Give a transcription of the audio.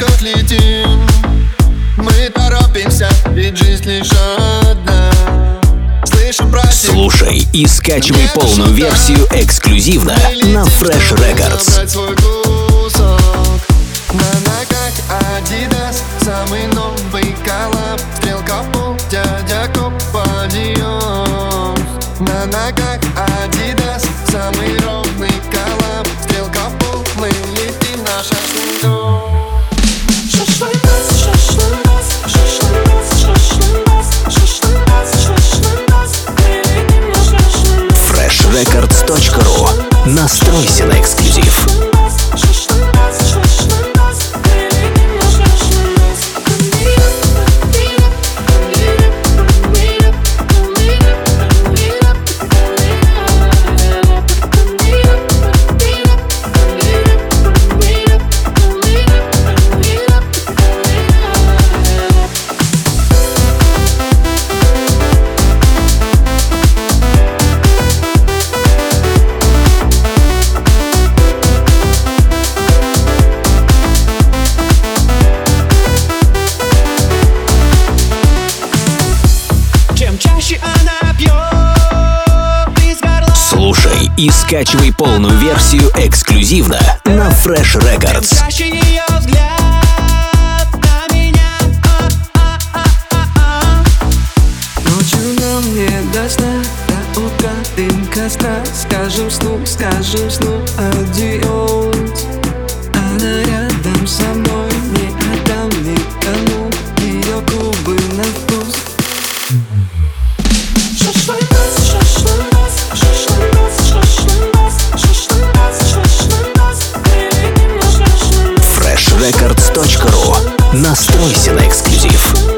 облачках летим Мы торопимся, ведь жизнь лишь одна. Слушай и скачивай полную версию эксклюзивно на Fresh Records. Самый новый коллаб. Стрелка пол, дядя Коп На ногах и скачивай полную версию эксклюзивно на Fresh Records. Скажем сну, скажем сну адиос Она рядом Настройся на эксклюзив.